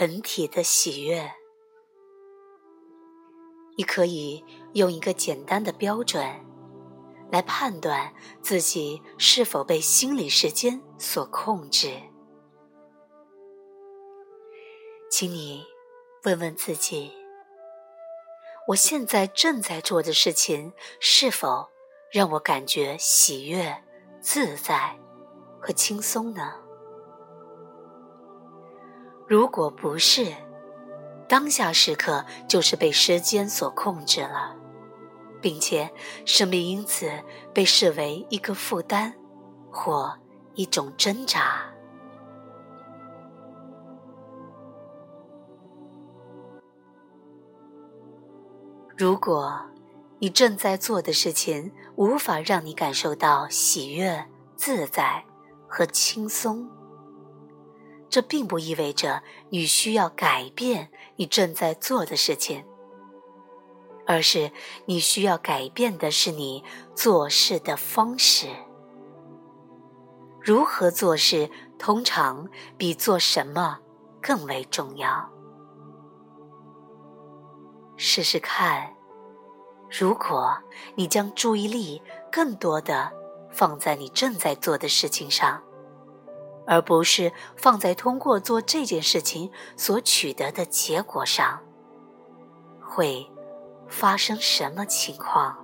本体的喜悦。你可以用一个简单的标准来判断自己是否被心理时间所控制。请你问问自己：我现在正在做的事情是否让我感觉喜悦、自在和轻松呢？如果不是，当下时刻就是被时间所控制了，并且生命因此被视为一个负担或一种挣扎。如果你正在做的事情无法让你感受到喜悦、自在和轻松，这并不意味着你需要改变你正在做的事情，而是你需要改变的是你做事的方式。如何做事，通常比做什么更为重要。试试看，如果你将注意力更多的放在你正在做的事情上，而不是放在通过做这件事情所取得的结果上，会发生什么情况？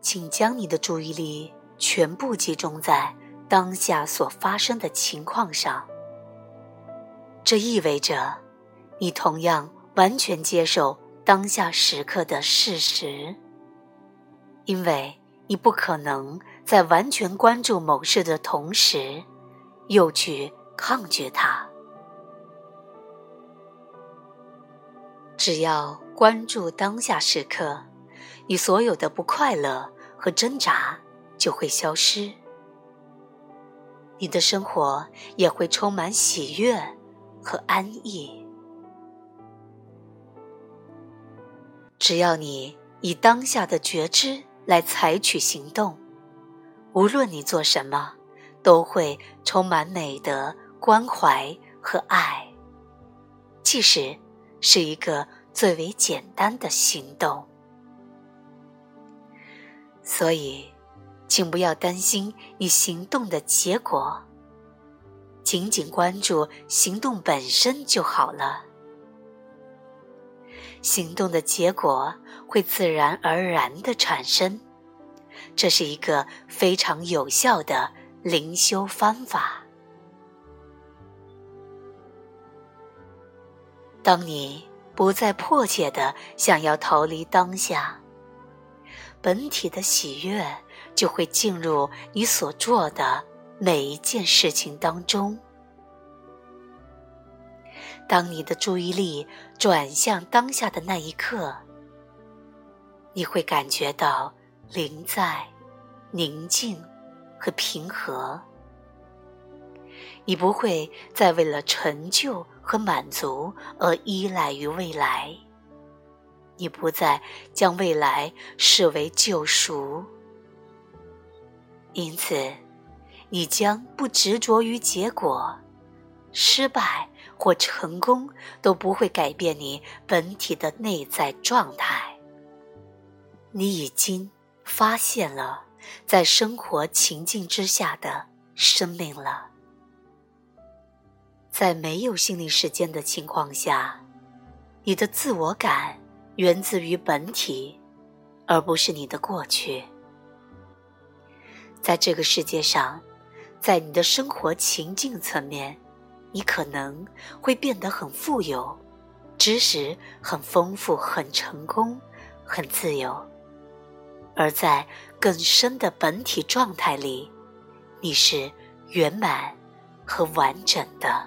请将你的注意力全部集中在当下所发生的情况上。这意味着。你同样完全接受当下时刻的事实，因为你不可能在完全关注某事的同时，又去抗拒它。只要关注当下时刻，你所有的不快乐和挣扎就会消失，你的生活也会充满喜悦和安逸。只要你以当下的觉知来采取行动，无论你做什么，都会充满美德、关怀和爱。即使是一个最为简单的行动，所以，请不要担心你行动的结果，仅仅关注行动本身就好了。行动的结果会自然而然的产生，这是一个非常有效的灵修方法。当你不再迫切的想要逃离当下，本体的喜悦就会进入你所做的每一件事情当中。当你的注意力转向当下的那一刻，你会感觉到灵在、宁静和平和。你不会再为了成就和满足而依赖于未来，你不再将未来视为救赎，因此，你将不执着于结果，失败。或成功都不会改变你本体的内在状态。你已经发现了在生活情境之下的生命了。在没有心理时间的情况下，你的自我感源自于本体，而不是你的过去。在这个世界上，在你的生活情境层面。你可能会变得很富有，知识很丰富，很成功，很自由。而在更深的本体状态里，你是圆满和完整的。